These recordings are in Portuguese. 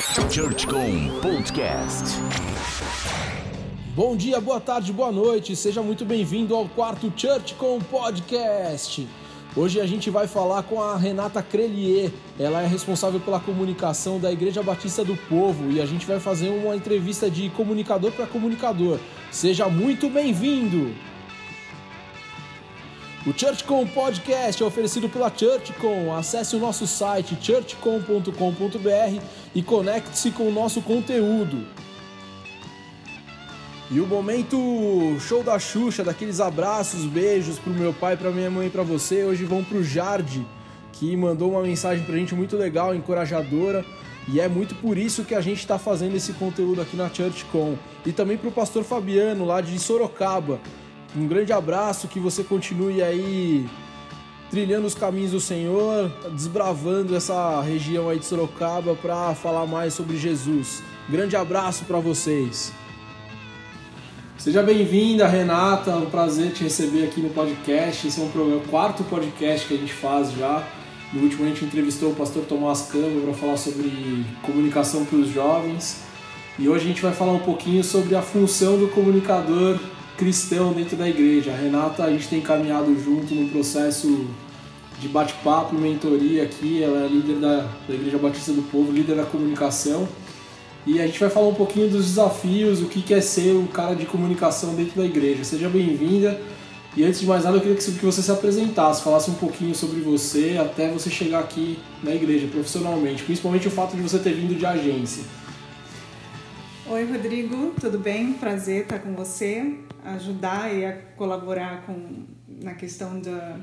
ChurchCom Podcast. Bom dia, boa tarde, boa noite. Seja muito bem-vindo ao quarto ChurchCom Podcast. Hoje a gente vai falar com a Renata Crelier. Ela é responsável pela comunicação da Igreja Batista do Povo e a gente vai fazer uma entrevista de comunicador para comunicador. Seja muito bem-vindo. O ChurchCom Podcast é oferecido pela ChurchCom. Acesse o nosso site churchcom.com.br e conecte-se com o nosso conteúdo. E o momento show da Xuxa, daqueles abraços, beijos pro meu pai, pra minha mãe e pra você, hoje vão pro Jardim, que mandou uma mensagem pra gente muito legal, encorajadora. E é muito por isso que a gente está fazendo esse conteúdo aqui na ChurchCom. E também pro pastor Fabiano, lá de Sorocaba, um grande abraço, que você continue aí trilhando os caminhos do Senhor, desbravando essa região aí de Sorocaba para falar mais sobre Jesus. Grande abraço para vocês. Seja bem-vinda, Renata. É um prazer te receber aqui no podcast. Esse é um programa, o quarto podcast que a gente faz já. No último a gente entrevistou o pastor Tomás Câmara para falar sobre comunicação para os jovens. E hoje a gente vai falar um pouquinho sobre a função do comunicador cristão dentro da igreja. A Renata, a gente tem caminhado junto no processo de bate-papo mentoria aqui. Ela é líder da, da Igreja Batista do Povo, líder da comunicação. E a gente vai falar um pouquinho dos desafios, o que é ser um cara de comunicação dentro da igreja. Seja bem-vinda. E antes de mais nada, eu queria que você se apresentasse, falasse um pouquinho sobre você até você chegar aqui na igreja profissionalmente, principalmente o fato de você ter vindo de agência. Oi, Rodrigo, tudo bem? Prazer estar com você, ajudar e a colaborar com, na questão da,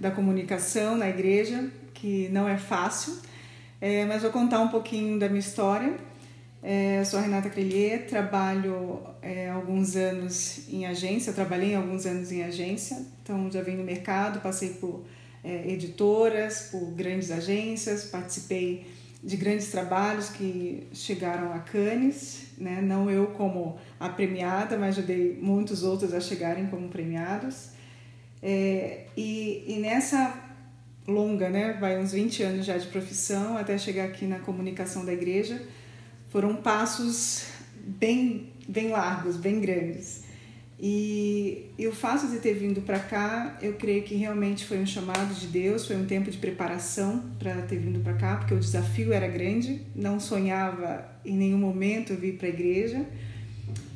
da comunicação na igreja, que não é fácil, é, mas vou contar um pouquinho da minha história. É, sou a Renata Crelier, trabalho é, alguns anos em agência, trabalhei alguns anos em agência, então já venho no mercado, passei por é, editoras, por grandes agências, participei de grandes trabalhos que chegaram a Cannes, né? não eu como a premiada, mas ajudei muitos outros a chegarem como premiados. É, e, e nessa longa, né, vai uns 20 anos já de profissão, até chegar aqui na comunicação da igreja, foram passos bem, bem largos, bem grandes. E, e o fato de ter vindo para cá, eu creio que realmente foi um chamado de Deus, foi um tempo de preparação para ter vindo para cá, porque o desafio era grande. Não sonhava em nenhum momento vir para a igreja,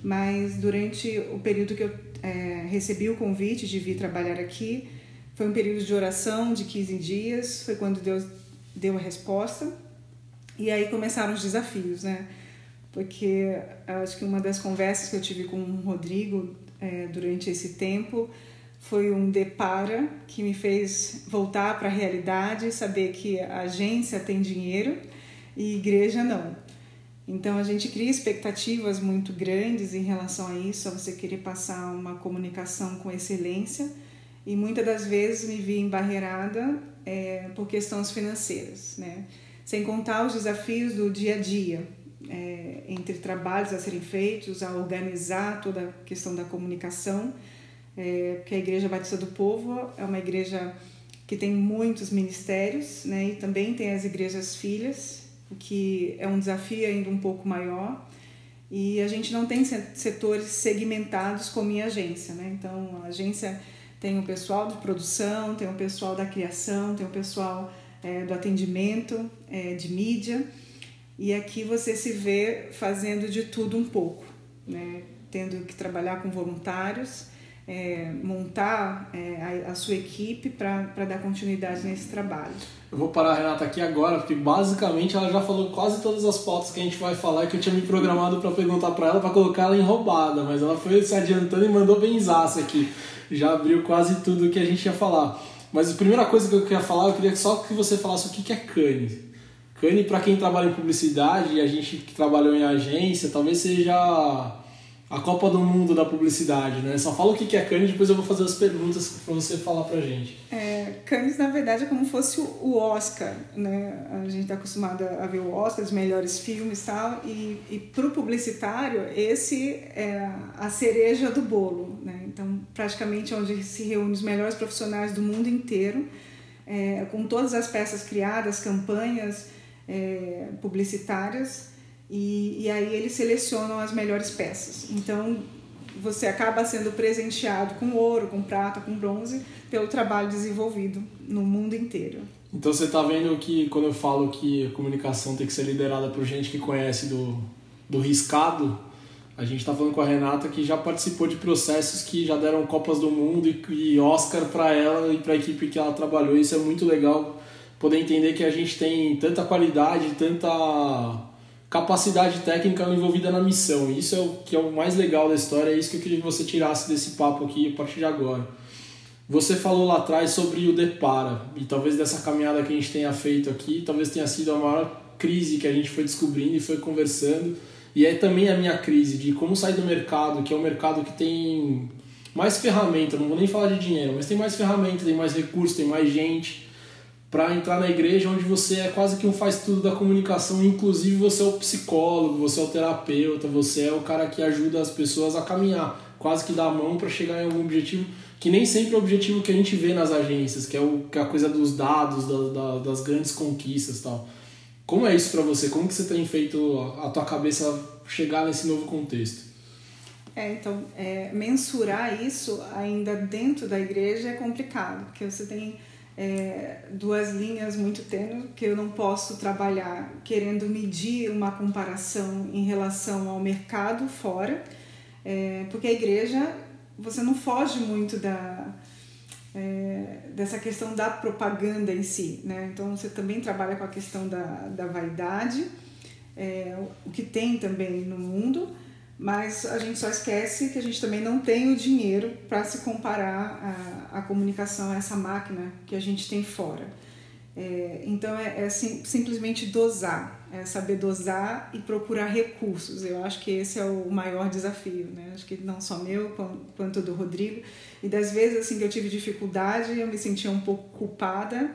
mas durante o período que eu é, recebi o convite de vir trabalhar aqui, foi um período de oração de 15 dias, foi quando Deus deu a resposta. E aí começaram os desafios, né? Porque acho que uma das conversas que eu tive com o Rodrigo é, durante esse tempo foi um depara que me fez voltar para a realidade, saber que a agência tem dinheiro e igreja não. Então a gente cria expectativas muito grandes em relação a isso, a você querer passar uma comunicação com excelência e muitas das vezes me vi embarreirada é, por questões financeiras, né? Sem contar os desafios do dia a dia, é, entre trabalhos a serem feitos, a organizar toda a questão da comunicação, é, porque a Igreja Batista do Povo é uma igreja que tem muitos ministérios, né, e também tem as igrejas filhas, o que é um desafio ainda um pouco maior. E a gente não tem setores segmentados como em agência, né? Então, a agência tem o pessoal de produção, tem o pessoal da criação, tem o pessoal é, do atendimento, é, de mídia. E aqui você se vê fazendo de tudo um pouco, né? tendo que trabalhar com voluntários, é, montar é, a, a, sua equipe para dar continuidade nesse trabalho. Eu vou parar a Renata aqui agora, porque basicamente ela já falou quase todas as pautas que a gente vai falar que eu tinha me programado para perguntar para ela, para colocar ela em roubada, mas ela foi se adiantando e mandou benzaço aqui. Já abriu quase tudo que a gente ia falar. Mas a primeira coisa que eu queria falar, eu queria só que você falasse o que é Cannes. Cane, para quem trabalha em publicidade, a gente que trabalhou em agência, talvez seja a Copa do Mundo da publicidade, né? Só fala o que é Cannes, depois eu vou fazer as perguntas para você falar pra gente. É, Cannes, na verdade, é como fosse o Oscar, né? A gente está acostumado a ver o Oscar, os melhores filmes e tal, e, e pro publicitário, esse é a cereja do bolo, né? Então, praticamente é onde se reúne os melhores profissionais do mundo inteiro, é, com todas as peças criadas, campanhas, é, publicitárias e, e aí eles selecionam as melhores peças. Então você acaba sendo presenteado com ouro, com prata, com bronze pelo trabalho desenvolvido no mundo inteiro. Então você está vendo que quando eu falo que a comunicação tem que ser liderada por gente que conhece do, do riscado, a gente está falando com a Renata que já participou de processos que já deram Copas do Mundo e, e Oscar para ela e para a equipe que ela trabalhou. Isso é muito legal poder entender que a gente tem tanta qualidade, tanta capacidade técnica envolvida na missão. Isso é o que é o mais legal da história, é isso que eu queria que você tirasse desse papo aqui a partir de agora. Você falou lá atrás sobre o Depara, e talvez dessa caminhada que a gente tenha feito aqui, talvez tenha sido a maior crise que a gente foi descobrindo e foi conversando. E é também a minha crise de como sair do mercado, que é um mercado que tem mais ferramenta, não vou nem falar de dinheiro, mas tem mais ferramenta, tem mais recursos, tem mais gente para entrar na igreja onde você é quase que um faz tudo da comunicação, inclusive você é o psicólogo, você é o terapeuta, você é o cara que ajuda as pessoas a caminhar, quase que dá a mão para chegar em algum objetivo que nem sempre é o objetivo que a gente vê nas agências, que é, o, que é a coisa dos dados, da, da, das grandes conquistas tal. Como é isso para você? Como que você tem feito a, tua cabeça chegar nesse novo contexto? É, então, é, mensurar isso ainda dentro da igreja é complicado, porque você tem é, duas linhas muito tênues que eu não posso trabalhar querendo medir uma comparação em relação ao mercado fora, é, porque a igreja você não foge muito da é, dessa questão da propaganda em si, né? Então você também trabalha com a questão da, da vaidade, é, o que tem também no mundo, mas a gente só esquece que a gente também não tem o dinheiro para se comparar a, a comunicação a essa máquina que a gente tem fora. É, então é, é sim, simplesmente dosar, é saber dosar e procurar recursos. Eu acho que esse é o maior desafio, né? Acho que não só meu quanto do Rodrigo. E das vezes assim que eu tive dificuldade, eu me sentia um pouco culpada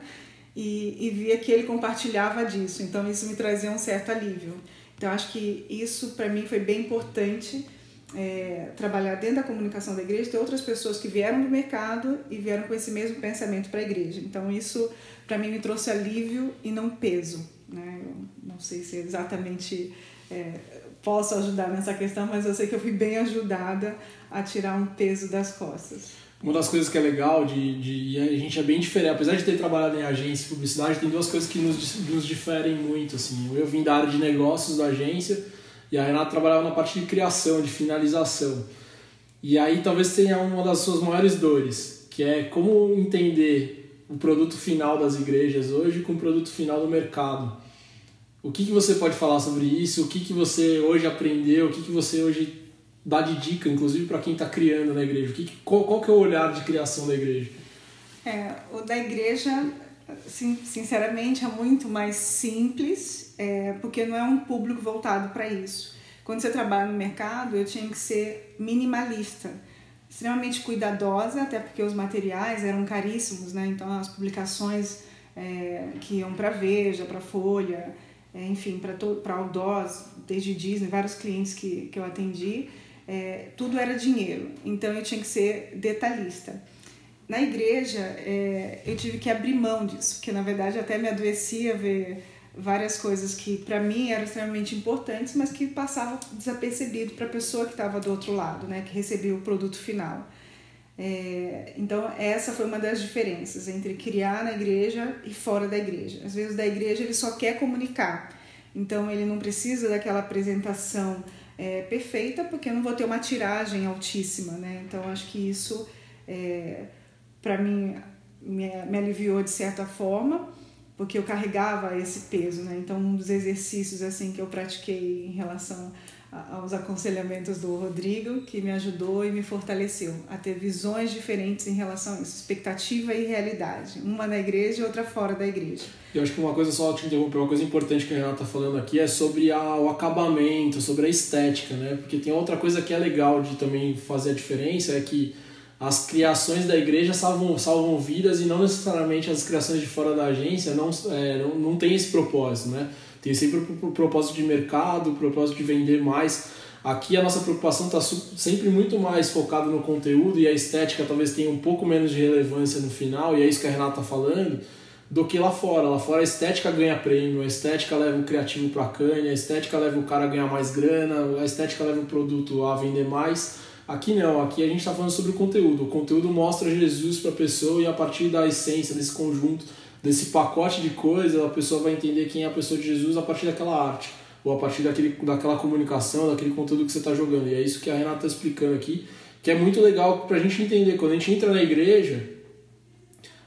e, e via que ele compartilhava disso. Então isso me trazia um certo alívio. Então, acho que isso para mim foi bem importante. É, trabalhar dentro da comunicação da igreja, ter outras pessoas que vieram do mercado e vieram com esse mesmo pensamento para a igreja. Então, isso para mim me trouxe alívio e não peso. Né? Eu não sei se exatamente é, posso ajudar nessa questão, mas eu sei que eu fui bem ajudada a tirar um peso das costas. Uma das coisas que é legal de, de a gente é bem diferente, apesar de ter trabalhado em agência de publicidade, tem duas coisas que nos, nos diferem muito. Assim. Eu vim da área de negócios da agência e a Renata trabalhava na parte de criação, de finalização. E aí talvez tenha uma das suas maiores dores, que é como entender o produto final das igrejas hoje com o produto final do mercado. O que, que você pode falar sobre isso? O que, que você hoje aprendeu? O que, que você hoje dá de dica, inclusive para quem está criando na igreja? Que, qual, qual que é o olhar de criação da igreja? É, o da igreja, sinceramente, é muito mais simples, é, porque não é um público voltado para isso. Quando você trabalha no mercado, eu tinha que ser minimalista, extremamente cuidadosa, até porque os materiais eram caríssimos, né? Então as publicações é, que iam para Veja, para Folha, é, enfim, para Aldós, desde Disney, vários clientes que, que eu atendi, é, tudo era dinheiro, então eu tinha que ser detalhista. Na igreja, é, eu tive que abrir mão disso, porque na verdade até me adoecia ver várias coisas que para mim eram extremamente importantes, mas que passavam desapercebido para a pessoa que estava do outro lado, né, que recebia o produto final. É, então essa foi uma das diferenças entre criar na igreja e fora da igreja. Às vezes da igreja ele só quer comunicar, então ele não precisa daquela apresentação é, perfeita, porque eu não vou ter uma tiragem altíssima, né? Então acho que isso, é, para mim, me, me aliviou de certa forma, porque eu carregava esse peso, né? Então um dos exercícios assim que eu pratiquei em relação aos aconselhamentos do Rodrigo, que me ajudou e me fortaleceu a ter visões diferentes em relação a isso, expectativa e realidade, uma na igreja e outra fora da igreja. Eu acho que uma coisa só te interromper, uma coisa importante que a Renata está falando aqui é sobre a, o acabamento, sobre a estética, né? Porque tem outra coisa que é legal de também fazer a diferença é que as criações da igreja salvam, salvam vidas e não necessariamente as criações de fora da agência não, é, não, não tem esse propósito, né? Tem sempre o propósito de mercado, o propósito de vender mais. Aqui a nossa preocupação está sempre muito mais focada no conteúdo e a estética talvez tenha um pouco menos de relevância no final, e é isso que a Renata está falando, do que lá fora. Lá fora a estética ganha prêmio, a estética leva o criativo para canha, a estética leva o cara a ganhar mais grana, a estética leva o produto a vender mais. Aqui não, aqui a gente está falando sobre o conteúdo. O conteúdo mostra Jesus para a pessoa e a partir da essência, desse conjunto, desse pacote de coisas, a pessoa vai entender quem é a pessoa de Jesus a partir daquela arte, ou a partir daquele, daquela comunicação, daquele conteúdo que você está jogando. E é isso que a Renata está explicando aqui, que é muito legal para a gente entender. Quando a gente entra na igreja,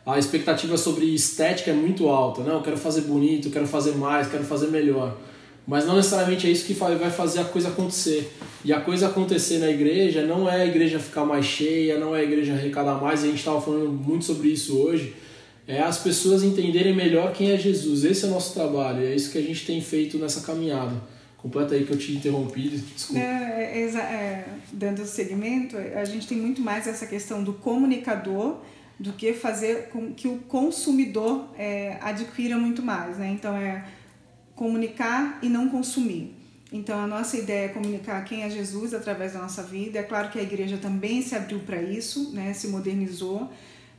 a expectativa sobre estética é muito alta. Não, eu quero fazer bonito, quero fazer mais, quero fazer melhor. Mas não necessariamente é isso que vai fazer a coisa acontecer. E a coisa acontecer na igreja não é a igreja ficar mais cheia, não é a igreja arrecadar mais, a gente estava falando muito sobre isso hoje. É as pessoas entenderem melhor quem é Jesus. Esse é o nosso trabalho, é isso que a gente tem feito nessa caminhada. Completa aí que eu te interrompi, desculpa. É, é, é, dando segmento, a gente tem muito mais essa questão do comunicador do que fazer com que o consumidor é, adquira muito mais. Né? Então, é comunicar e não consumir. Então, a nossa ideia é comunicar quem é Jesus através da nossa vida. É claro que a igreja também se abriu para isso, né? se modernizou,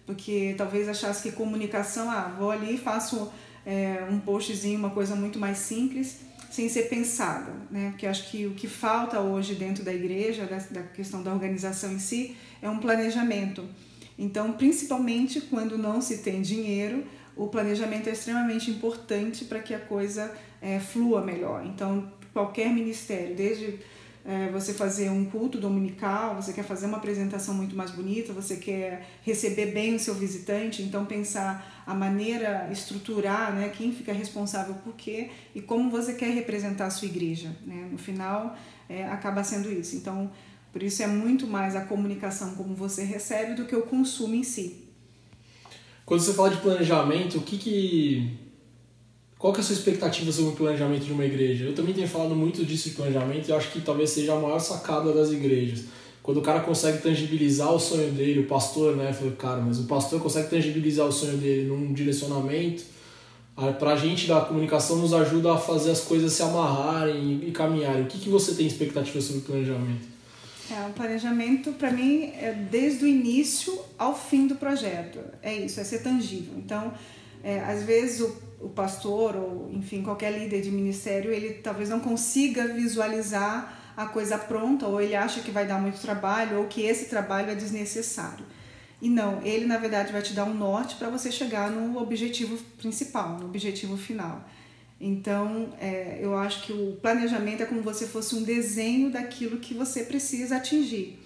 porque talvez achasse que comunicação, ah, vou ali e faço é, um postzinho, uma coisa muito mais simples, sem ser pensada. Né? Porque acho que o que falta hoje dentro da igreja, da, da questão da organização em si, é um planejamento. Então, principalmente quando não se tem dinheiro, o planejamento é extremamente importante para que a coisa é, flua melhor. Então, qualquer ministério, desde é, você fazer um culto dominical, você quer fazer uma apresentação muito mais bonita, você quer receber bem o seu visitante, então pensar a maneira, estruturar, né, quem fica responsável por quê e como você quer representar a sua igreja. Né? No final, é, acaba sendo isso. Então, por isso é muito mais a comunicação como você recebe do que o consumo em si. Quando você fala de planejamento, o que que qual que é a sua expectativa sobre o planejamento de uma igreja? Eu também tenho falado muito disso de planejamento e acho que talvez seja a maior sacada das igrejas. Quando o cara consegue tangibilizar o sonho dele, o pastor, né? Falei, cara, mas o pastor consegue tangibilizar o sonho dele num direcionamento. Pra gente da comunicação nos ajuda a fazer as coisas se amarrarem e caminharem. O que, que você tem expectativa sobre o planejamento? É, o planejamento, para mim, é desde o início ao fim do projeto. É isso, é ser tangível. Então, é, às vezes o, o pastor ou, enfim, qualquer líder de ministério, ele talvez não consiga visualizar a coisa pronta, ou ele acha que vai dar muito trabalho, ou que esse trabalho é desnecessário. E não, ele na verdade vai te dar um norte para você chegar no objetivo principal, no objetivo final. Então, é, eu acho que o planejamento é como se fosse um desenho daquilo que você precisa atingir.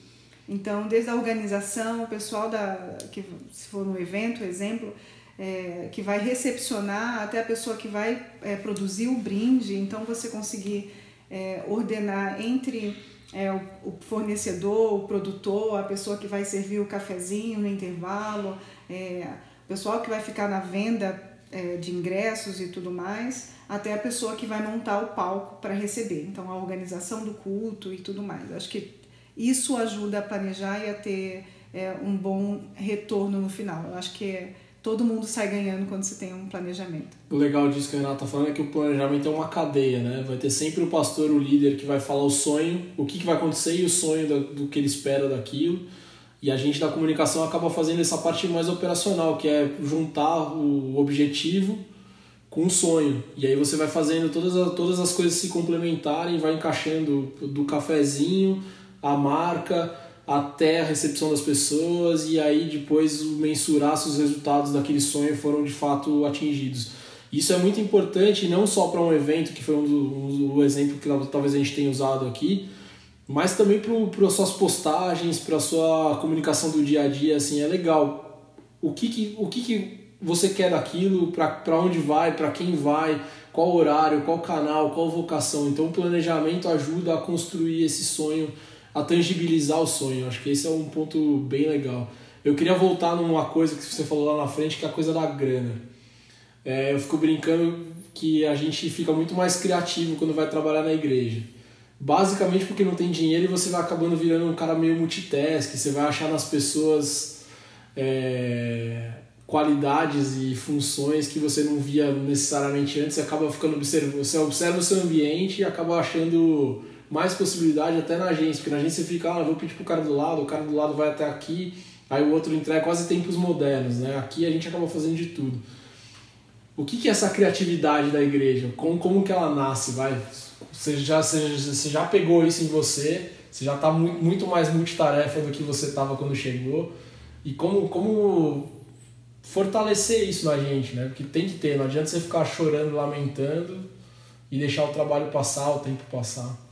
Então, desde a organização, o pessoal da, que se for um evento, exemplo, é, que vai recepcionar, até a pessoa que vai é, produzir o brinde, então você conseguir é, ordenar entre é, o, o, fornecedor, o produtor, a pessoa que vai servir o cafezinho no intervalo, é, o pessoal que vai ficar na venda é, de ingressos e tudo mais, até a pessoa que vai montar o palco para receber. Então, a organização do culto e tudo mais. Acho que isso ajuda a planejar e a ter um bom retorno no final. Eu acho que é, todo mundo sai ganhando quando se tem um planejamento. O legal disso que a Renata está falando é que o planejamento é uma cadeia, né? Vai ter sempre o pastor, o líder, que vai falar o sonho, o que, que vai acontecer e o sonho do, do que ele espera daquilo. E a gente da comunicação acaba fazendo essa parte mais operacional, que é juntar o objetivo com um sonho. E aí você vai fazendo todas as, todas as coisas se complementarem, vai encaixando do cafezinho, a marca, até a recepção das pessoas e aí depois mensurar se os resultados daquele sonho foram de fato atingidos. Isso é muito importante não só para um evento, que foi um do, um exemplo que talvez a gente tenha usado aqui, mas também para as suas postagens, para a sua comunicação do dia a dia, assim, é legal. O que, que, o que, que você quer daquilo, para onde vai, para quem vai, qual horário, qual canal, qual vocação. Então o planejamento ajuda a construir esse sonho, a tangibilizar o sonho. Acho que esse é um ponto bem legal. Eu queria voltar numa coisa que você falou lá na frente, que é a coisa da grana. É, eu fico brincando que a gente fica muito mais criativo quando vai trabalhar na igreja. Basicamente porque não tem dinheiro e você vai acabando virando um cara meio multitask, você vai achar nas pessoas é, qualidades e funções que você não via necessariamente antes, você acaba ficando observando, você observa o seu ambiente e acaba achando mais possibilidade até na agência, porque na agência você fica, ah, vou pedir pro cara do lado, o cara do lado vai até aqui, aí o outro entrega quase tempos modernos, né? Aqui a gente acaba fazendo de tudo. O que, que é essa criatividade da igreja? Como, como que ela nasce, vai? Você já, você, você já pegou isso em você? Você já está muito, muito mais multitarefa do que você estava quando chegou? E como, como fortalecer isso na gente, né? Porque tem que ter, não adianta você ficar chorando, lamentando e deixar o trabalho passar, o tempo passar.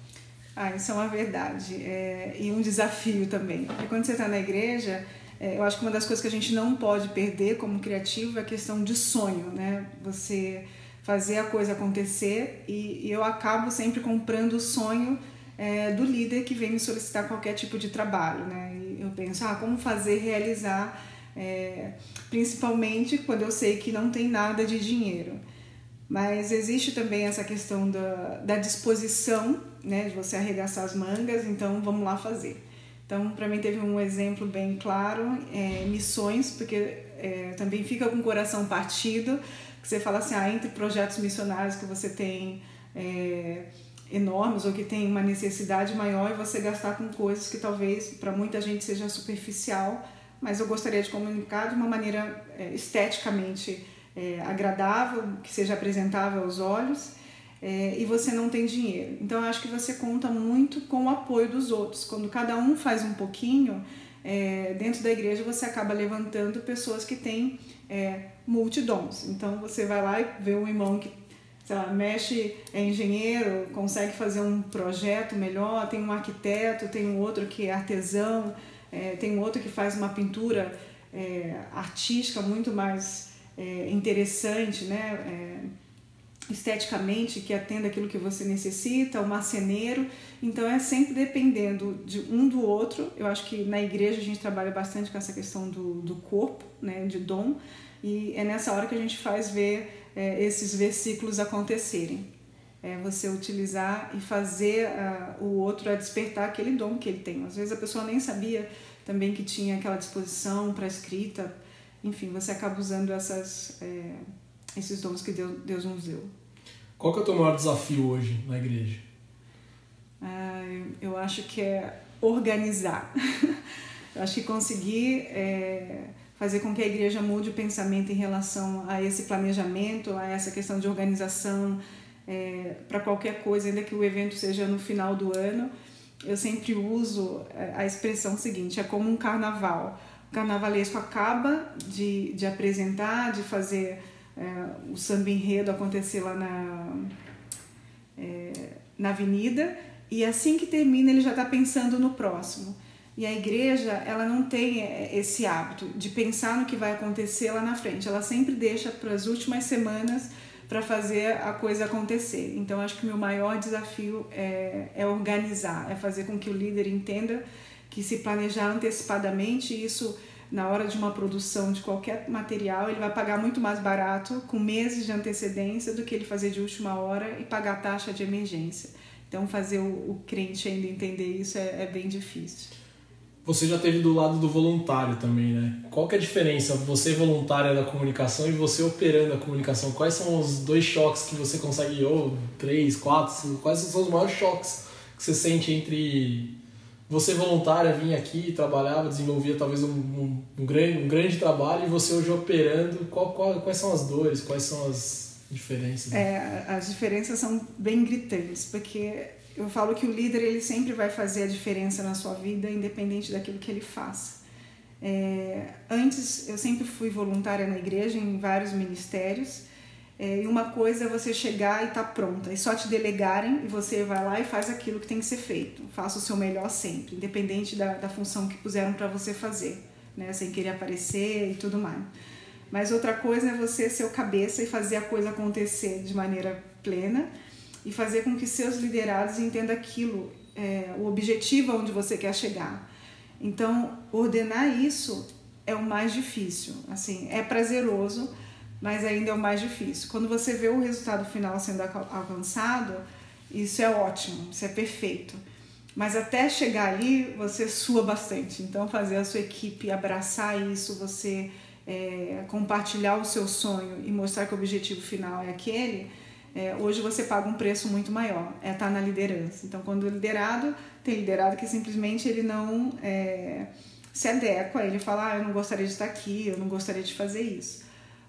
Ah, isso é uma verdade. É, e um desafio também. Porque quando você está na igreja, é, eu acho que uma das coisas que a gente não pode perder como criativo é a questão de sonho, né? Você fazer a coisa acontecer e, e eu acabo sempre comprando o sonho é, do líder que vem me solicitar qualquer tipo de trabalho, né? E eu penso, ah, como fazer realizar, é, principalmente quando eu sei que não tem nada de dinheiro. Mas existe também essa questão da, da disposição, né, de você arregaçar as mangas, então vamos lá fazer. Então, para mim, teve um exemplo bem claro: é, missões, porque é, também fica com o coração partido, que você fala assim, ah, entre projetos missionários que você tem é, enormes ou que tem uma necessidade maior, e você gastar com coisas que talvez para muita gente seja superficial, mas eu gostaria de comunicar de uma maneira é, esteticamente é, agradável, que seja apresentável aos olhos é, e você não tem dinheiro. Então eu acho que você conta muito com o apoio dos outros. Quando cada um faz um pouquinho, é, dentro da igreja você acaba levantando pessoas que têm é, multidons. Então você vai lá e vê um irmão que sei lá, mexe, é engenheiro, consegue fazer um projeto melhor, tem um arquiteto, tem um outro que é artesão, é, tem um outro que faz uma pintura é, artística muito mais é, interessante, né? É, esteticamente que atenda aquilo que você necessita, o marceneiro. Então é sempre dependendo de um do outro. Eu acho que na igreja a gente trabalha bastante com essa questão do, do corpo, né, de dom, e é nessa hora que a gente faz ver é, esses versículos acontecerem. É você utilizar e fazer uh, o outro a despertar aquele dom que ele tem. Às vezes a pessoa nem sabia também que tinha aquela disposição para escrita. Enfim, você acaba usando essas. É, esses dons que Deus, Deus nos deu. Qual que é o teu maior desafio hoje na igreja? Ah, eu acho que é organizar. eu acho que conseguir é, fazer com que a igreja mude o pensamento em relação a esse planejamento, a essa questão de organização é, para qualquer coisa, ainda que o evento seja no final do ano. Eu sempre uso é, a expressão seguinte: é como um carnaval. Carnavalesco acaba de, de apresentar, de fazer é, o samba enredo acontecer lá na, é, na avenida e assim que termina ele já está pensando no próximo. E a igreja, ela não tem é, esse hábito de pensar no que vai acontecer lá na frente. Ela sempre deixa para as últimas semanas para fazer a coisa acontecer. Então, acho que o meu maior desafio é, é organizar, é fazer com que o líder entenda que se planejar antecipadamente, isso na hora de uma produção de qualquer material, ele vai pagar muito mais barato com meses de antecedência do que ele fazer de última hora e pagar taxa de emergência. Então, fazer o, o crente ainda entender isso é, é, bem difícil. Você já teve do lado do voluntário também, né? Qual que é a diferença, você voluntária da comunicação e você operando a comunicação? Quais são os dois choques que você consegue, ou três, quatro, quais são os maiores choques que você sente entre você voluntária vinha aqui, trabalhava, desenvolvia talvez um, um, um, grande, um grande trabalho e você hoje operando, qual, qual, quais são as dores, quais são as diferenças? É, as diferenças são bem gritantes, porque eu falo que o líder ele sempre vai fazer a diferença na sua vida, independente daquilo que ele faça. É, antes, eu sempre fui voluntária na igreja, em vários ministérios, é, e uma coisa é você chegar e tá pronta, e só te delegarem e você vai lá e faz aquilo que tem que ser feito. Faça o seu melhor sempre, independente da, da função que puseram para você fazer, né? sem querer aparecer e tudo mais. Mas outra coisa é você ser o cabeça e fazer a coisa acontecer de maneira plena e fazer com que seus liderados entendam aquilo, é, o objetivo aonde você quer chegar. Então, ordenar isso é o mais difícil. Assim, é prazeroso mas ainda é o mais difícil. Quando você vê o resultado final sendo alcançado, isso é ótimo, isso é perfeito. Mas até chegar ali, você sua bastante. Então, fazer a sua equipe abraçar isso, você é, compartilhar o seu sonho e mostrar que o objetivo final é aquele, é, hoje você paga um preço muito maior, é estar na liderança. Então, quando liderado, tem liderado que simplesmente ele não é, se adequa, ele fala, ah, eu não gostaria de estar aqui, eu não gostaria de fazer isso.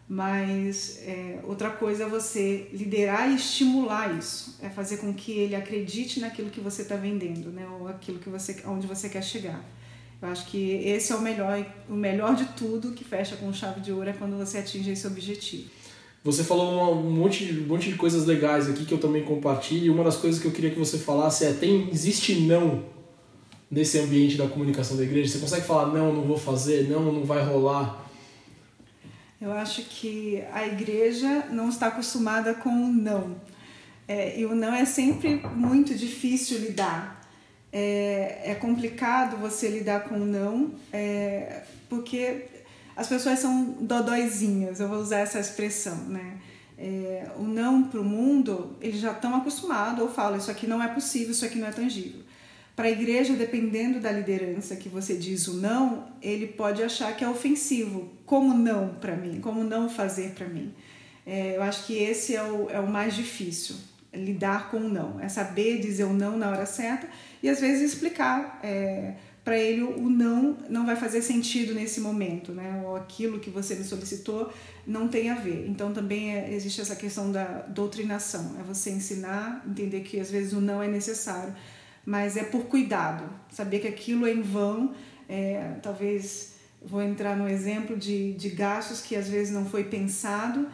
Mas é, outra coisa é você liderar e estimular isso, é fazer com que ele acredite naquilo que você está vendendo, né? Ou aquilo que você, onde você quer chegar. Eu acho que esse é o melhor, o melhor de tudo que fecha com chave de ouro é quando você atinge esse objetivo. Você falou um monte, um monte de coisas legais aqui que eu também compartilho. E uma das coisas que eu queria que você falasse é: tem, existe não nesse ambiente da comunicação da igreja? Você consegue falar não, não vou fazer, não, não vai rolar? Eu acho que a igreja não está acostumada com o não. É, e o não é sempre muito difícil lidar. É, é complicado você lidar com o não, é, porque as pessoas são dodóizinhas, eu vou usar essa expressão, né? É, o não para o mundo, eles já estão acostumados ou falam: isso aqui não é possível, isso aqui não é tangível. Para a igreja, dependendo da liderança que você diz o não, ele pode achar que é ofensivo. Como não para mim? Como não fazer para mim? É, eu acho que esse é o, é o mais difícil, lidar com o não. É saber dizer o não na hora certa e às vezes explicar. É, para ele o não não vai fazer sentido nesse momento, né? Ou aquilo que você me solicitou não tem a ver. Então também é, existe essa questão da doutrinação, é você ensinar, entender que às vezes o não é necessário, mas é por cuidado, saber que aquilo é em vão, é, talvez vou entrar no exemplo de, de gastos que às vezes não foi pensado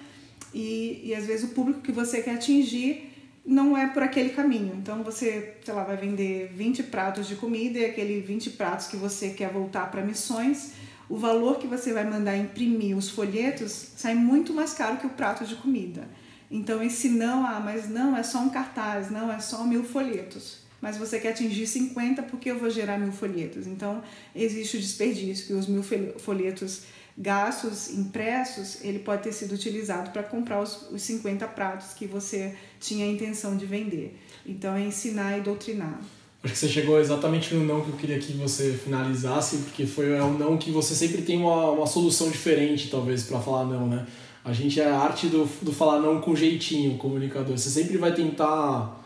e, e às vezes o público que você quer atingir não é por aquele caminho. Então você, sei lá, vai vender 20 pratos de comida e aquele 20 pratos que você quer voltar para missões, o valor que você vai mandar imprimir os folhetos sai muito mais caro que o prato de comida. Então esse não, ah, mas não, é só um cartaz, não, é só mil folhetos. Mas você quer atingir 50 porque eu vou gerar mil folhetos. Então existe o desperdício, que os mil folhetos gastos impressos, ele pode ter sido utilizado para comprar os, os 50 pratos que você tinha a intenção de vender. Então é ensinar e doutrinar. Acho que você chegou exatamente no não que eu queria que você finalizasse, porque foi é um não que você sempre tem uma, uma solução diferente, talvez, para falar não, né? A gente é a arte do, do falar não com jeitinho, comunicador. Você sempre vai tentar.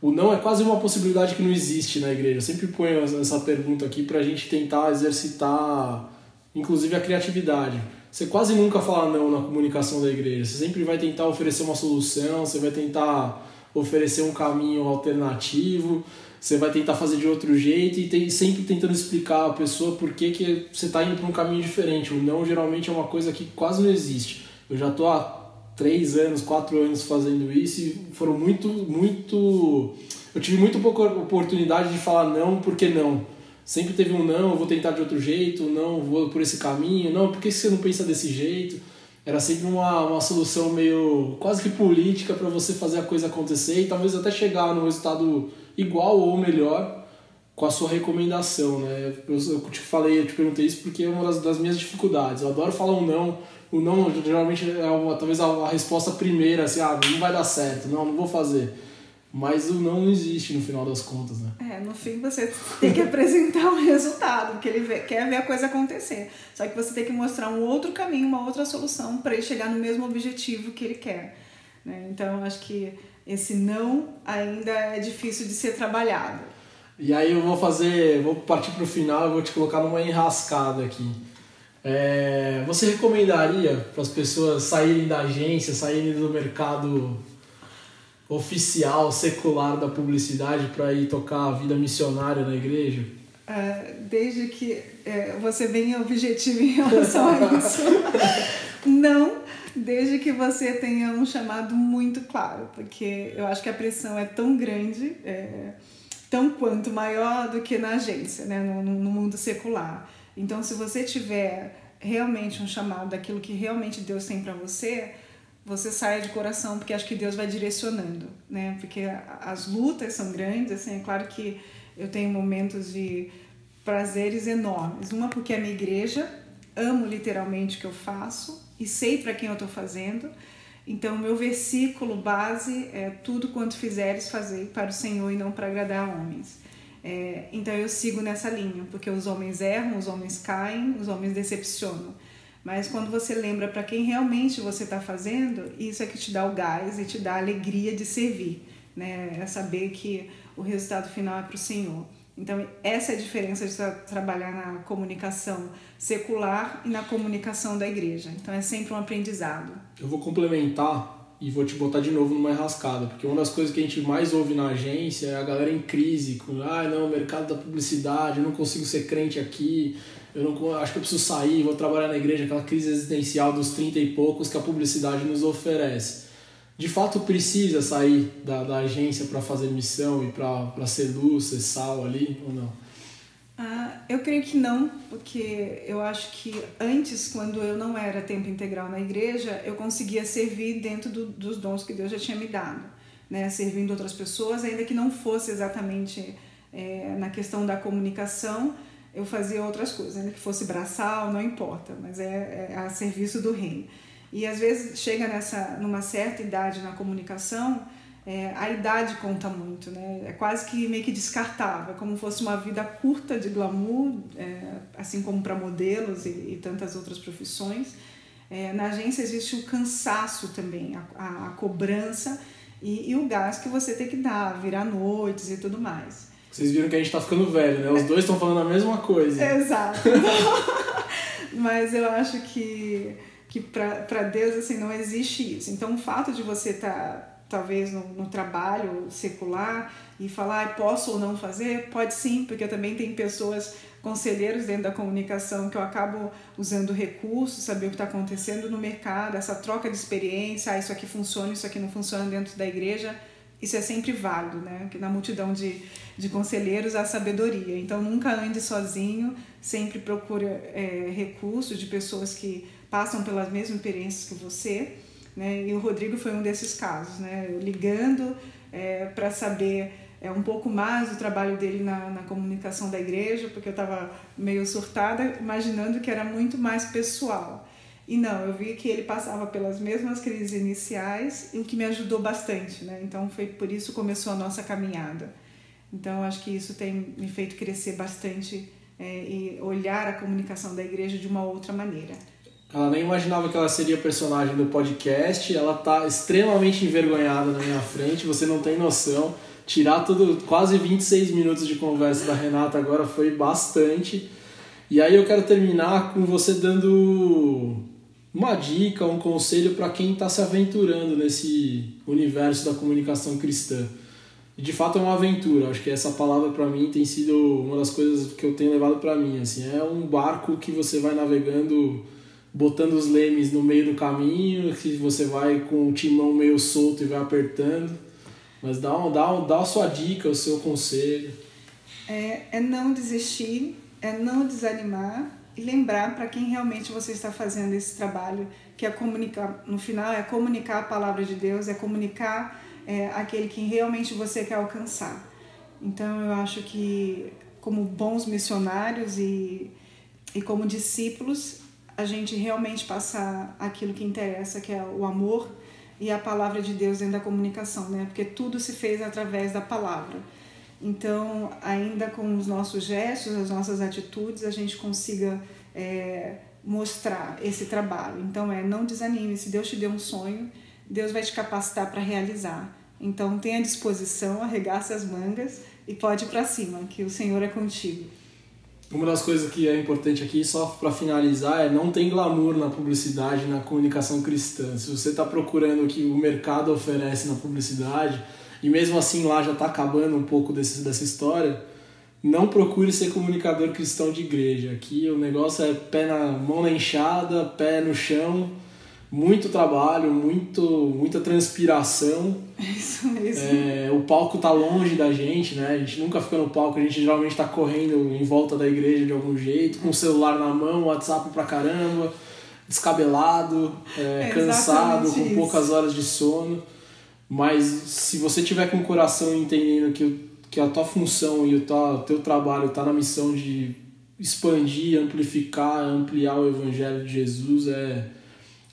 O não é quase uma possibilidade que não existe na igreja. Eu sempre ponho essa pergunta aqui para a gente tentar exercitar inclusive a criatividade. Você quase nunca fala não na comunicação da igreja. Você sempre vai tentar oferecer uma solução, você vai tentar oferecer um caminho alternativo, você vai tentar fazer de outro jeito e tem, sempre tentando explicar a pessoa por que, que você está indo para um caminho diferente. O não geralmente é uma coisa que quase não existe. Eu já estou há três anos, quatro anos fazendo isso e foram muito, muito. Eu tive muito pouca oportunidade de falar não, porque não sempre teve um não, vou tentar de outro jeito, não, vou por esse caminho, não, por que você não pensa desse jeito? Era sempre uma, uma solução meio quase que política para você fazer a coisa acontecer e talvez até chegar no resultado igual ou melhor com a sua recomendação, né? Eu, te falei, eu te perguntei isso porque é uma das, das minhas dificuldades. Eu adoro falar um não, o não geralmente é uma, talvez a, a resposta primeira, assim, ah, não vai dar certo, não, não vou fazer. Mas o não existe no final das contas, né? É, no fim você tem que apresentar o resultado, porque ele vê, quer ver a coisa acontecer. Só que você tem que mostrar um outro caminho, uma outra solução para ele chegar no mesmo objetivo que ele quer. Né? Então, acho que esse não ainda é difícil de ser trabalhado. E aí eu vou fazer, vou partir para o final, eu vou te colocar numa enrascada aqui. É, você recomendaria para as pessoas saírem da agência, saírem do mercado oficial, secular da publicidade para ir tocar a vida missionária na igreja? É, desde que é, você bem objetivo em relação a isso. Não, desde que você tenha um chamado muito claro, porque eu acho que a pressão é tão grande, é, tão quanto maior do que na agência, né, no, no mundo secular. Então, se você tiver realmente um chamado daquilo que realmente Deus tem para você, você saia de coração, porque acho que Deus vai direcionando, né? Porque as lutas são grandes, assim, é claro que eu tenho momentos de prazeres enormes. Uma porque é minha igreja, amo literalmente o que eu faço e sei para quem eu estou fazendo. Então, meu versículo base é tudo quanto fizeres fazer para o Senhor e não para agradar homens. É, então eu sigo nessa linha, porque os homens erram, os homens caem, os homens decepcionam. Mas quando você lembra para quem realmente você está fazendo, isso é que te dá o gás e te dá a alegria de servir, né? É saber que o resultado final é para o Senhor. Então, essa é a diferença de tra trabalhar na comunicação secular e na comunicação da igreja. Então, é sempre um aprendizado. Eu vou complementar e vou te botar de novo numa enrascada, porque uma das coisas que a gente mais ouve na agência é a galera em crise, com, ah, não, mercado da publicidade, eu não consigo ser crente aqui, eu não acho que eu preciso sair, vou trabalhar na igreja, aquela crise existencial dos 30 e poucos que a publicidade nos oferece. De fato precisa sair da, da agência para fazer missão e para ser luz, ser sal ali ou não? Ah, eu creio que não, porque eu acho que antes, quando eu não era tempo integral na igreja, eu conseguia servir dentro do, dos dons que Deus já tinha me dado, né? servindo outras pessoas, ainda que não fosse exatamente é, na questão da comunicação, eu fazia outras coisas, ainda que fosse braçal, não importa, mas é, é a serviço do reino. E às vezes chega nessa, numa certa idade na comunicação, é, a idade conta muito, né? É quase que meio que descartável, como fosse uma vida curta de glamour, é, assim como para modelos e, e, tantas outras profissões. É, na agência existe o cansaço também, a, a, a cobrança e, e, o gás que você tem que dar, virar noites e tudo mais. Vocês viram que a gente está ficando velho, né? Os dois estão falando a mesma coisa. Exato. Mas eu acho que, que para Deus assim não existe isso. Então o fato de você estar tá talvez no, no, trabalho secular e falar ah, posso ou não fazer? Pode sim, porque eu também tenho pessoas, conselheiros dentro da comunicação, que eu acabo usando recursos, saber o que está acontecendo no mercado, essa troca de experiência, ah, isso aqui funciona, isso aqui não funciona dentro da igreja. Isso é sempre válido, né? Que na multidão de, de conselheiros há sabedoria. Então nunca ande sozinho, sempre procure é, recursos de pessoas que passam pelas mesmas experiências que você né? E o Rodrigo foi um desses casos, né? Eu ligando é, para saber é, um pouco mais do trabalho dele na, na comunicação da igreja, porque eu estava meio surtada, imaginando que era muito mais pessoal. E não, eu vi que ele passava pelas mesmas crises iniciais, o que me ajudou bastante, né? Então foi por isso que começou a nossa caminhada. Então acho que isso tem me feito crescer bastante é, e olhar a comunicação da igreja de uma outra maneira. Ela nem imaginava que ela seria personagem do podcast. Ela tá extremamente envergonhada na minha frente, você não tem noção. Tirar tudo, quase 26 minutos de conversa da Renata agora foi bastante. E aí eu quero terminar com você dando uma dica, um conselho para quem está se aventurando nesse universo da comunicação cristã. E de fato é uma aventura. Acho que essa palavra para mim tem sido uma das coisas que eu tenho levado para mim. Assim, é um barco que você vai navegando botando os lemes no meio do caminho, que você vai com o timão meio solto e vai apertando. Mas dá, um, dá, um, dá a sua dica, o seu conselho. É, é não desistir, é não desanimar e lembrar para quem realmente você está fazendo esse trabalho, que é comunicar, no final é comunicar a palavra de Deus, é comunicar é, aquele que realmente você quer alcançar. Então eu acho que como bons missionários e, e como discípulos, a gente realmente passar aquilo que interessa, que é o amor e a palavra de Deus dentro da comunicação, né? Porque tudo se fez através da palavra. Então, ainda com os nossos gestos, as nossas atitudes, a gente consiga é, mostrar esse trabalho. Então, é não desanime. Se Deus te deu um sonho, Deus vai te capacitar para realizar. Então, tenha disposição, arregace as mangas e pode ir para cima, que o Senhor é contigo. Uma das coisas que é importante aqui, só para finalizar, é não tem glamour na publicidade, na comunicação cristã. Se você está procurando o que o mercado oferece na publicidade, e mesmo assim lá já está acabando um pouco desse, dessa história, não procure ser comunicador cristão de igreja. Aqui o negócio é pé na mão na enxada, pé no chão muito trabalho, muito, muita transpiração. Isso mesmo. É, o palco tá longe da gente, né? A gente nunca fica no palco, a gente geralmente tá correndo em volta da igreja de algum jeito, com o celular na mão, WhatsApp pra caramba, descabelado, é, é cansado, com isso. poucas horas de sono. Mas se você tiver com o coração entendendo que, que a tua função e o teu, teu trabalho tá na missão de expandir, amplificar, ampliar o evangelho de Jesus, é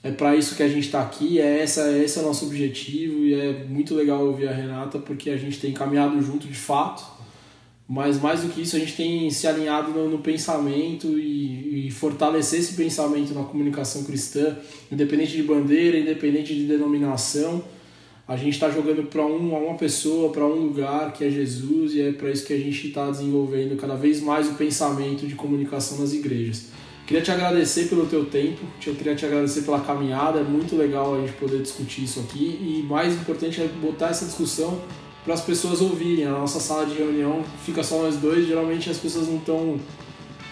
é para isso que a gente está aqui, é essa, esse é o nosso objetivo e é muito legal ouvir a Renata porque a gente tem caminhado junto de fato, mas mais do que isso a gente tem se alinhado no, no pensamento e, e, fortalecer esse pensamento na comunicação cristã, independente de bandeira, independente de denominação, a gente está jogando para um, uma pessoa, para um lugar que é Jesus, e é para isso que a gente está desenvolvendo cada vez mais o pensamento de comunicação nas igrejas. Queria te agradecer pelo teu tempo, eu queria te agradecer pela caminhada, é muito legal a gente poder discutir isso aqui e mais importante é botar essa discussão para as pessoas ouvirem. A nossa sala de reunião fica só nós dois, geralmente as pessoas não estão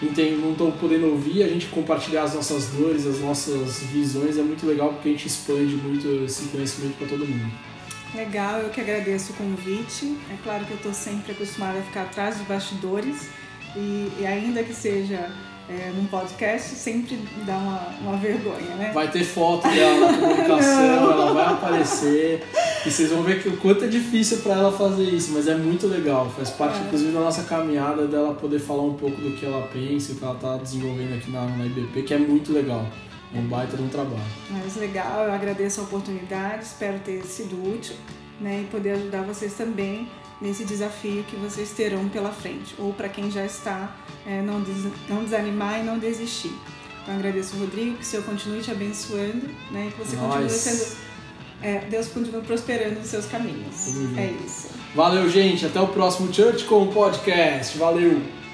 não estão podendo ouvir, a gente compartilhar as nossas dores, as nossas visões, é muito legal porque a gente expande muito esse conhecimento para todo mundo. Legal, eu que agradeço o convite. É claro que eu estou sempre acostumada a ficar atrás dos bastidores e, e ainda que seja é, num podcast sempre dá uma, uma vergonha, né? Vai ter foto dela na comunicação, ela vai aparecer e vocês vão ver que o quanto é difícil para ela fazer isso, mas é muito legal. Faz parte, é. inclusive, da nossa caminhada dela poder falar um pouco do que ela pensa, o que ela está desenvolvendo aqui na, na IBP, que é muito legal. É um baita de um trabalho. Mas legal, eu agradeço a oportunidade, espero ter sido útil né, e poder ajudar vocês também nesse desafio que vocês terão pela frente, ou para quem já está, é, não, des, não desanimar e não desistir. Então agradeço, Rodrigo, que o Senhor continue te abençoando, né, que você continue sendo. É, Deus continue prosperando nos seus caminhos. É isso. Valeu, gente. Até o próximo Church com o podcast. Valeu!